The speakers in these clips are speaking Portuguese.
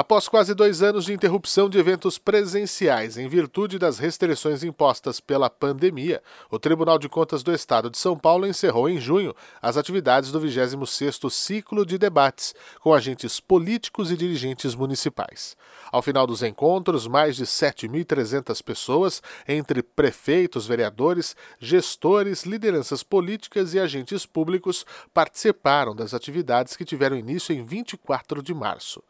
Após quase dois anos de interrupção de eventos presenciais em virtude das restrições impostas pela pandemia, o Tribunal de Contas do Estado de São Paulo encerrou em junho as atividades do 26º ciclo de debates com agentes políticos e dirigentes municipais. Ao final dos encontros, mais de 7.300 pessoas, entre prefeitos, vereadores, gestores, lideranças políticas e agentes públicos, participaram das atividades que tiveram início em 24 de março.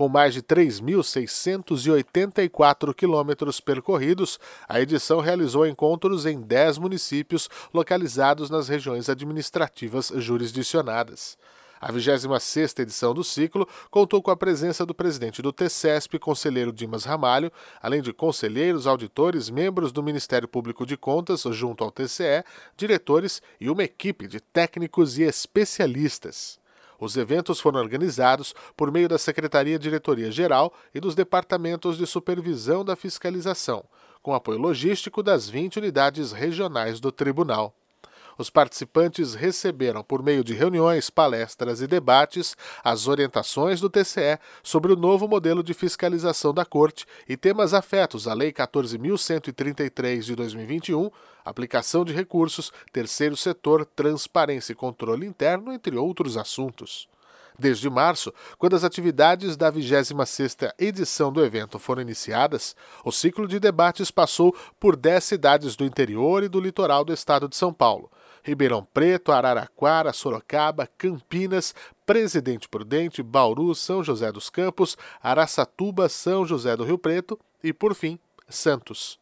Com mais de 3.684 quilômetros percorridos, a edição realizou encontros em 10 municípios localizados nas regiões administrativas jurisdicionadas. A 26ª edição do ciclo contou com a presença do presidente do TCESP, conselheiro Dimas Ramalho, além de conselheiros, auditores, membros do Ministério Público de Contas junto ao TCE, diretores e uma equipe de técnicos e especialistas. Os eventos foram organizados por meio da Secretaria Diretoria Geral e dos Departamentos de Supervisão da Fiscalização, com apoio logístico das 20 unidades regionais do Tribunal. Os participantes receberam, por meio de reuniões, palestras e debates, as orientações do TCE sobre o novo modelo de fiscalização da Corte e temas afetos à Lei 14.133 de 2021, aplicação de recursos, terceiro setor, transparência e controle interno, entre outros assuntos. Desde março, quando as atividades da 26ª edição do evento foram iniciadas, o ciclo de debates passou por 10 cidades do interior e do litoral do estado de São Paulo. Ribeirão Preto, Araraquara, Sorocaba, Campinas, Presidente Prudente, Bauru, São José dos Campos, Araçatuba, São José do Rio Preto e, por fim, Santos.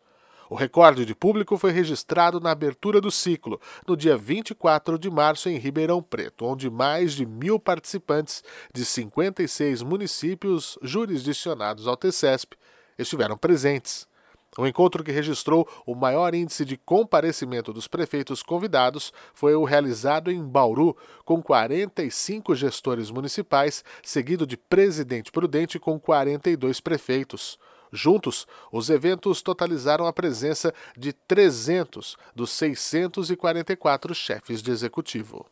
O recorde de público foi registrado na abertura do ciclo, no dia 24 de março, em Ribeirão Preto, onde mais de mil participantes de 56 municípios jurisdicionados ao TCESP estiveram presentes. O encontro que registrou o maior índice de comparecimento dos prefeitos convidados foi o realizado em Bauru, com 45 gestores municipais, seguido de Presidente Prudente com 42 prefeitos. Juntos, os eventos totalizaram a presença de 300 dos 644 chefes de executivo.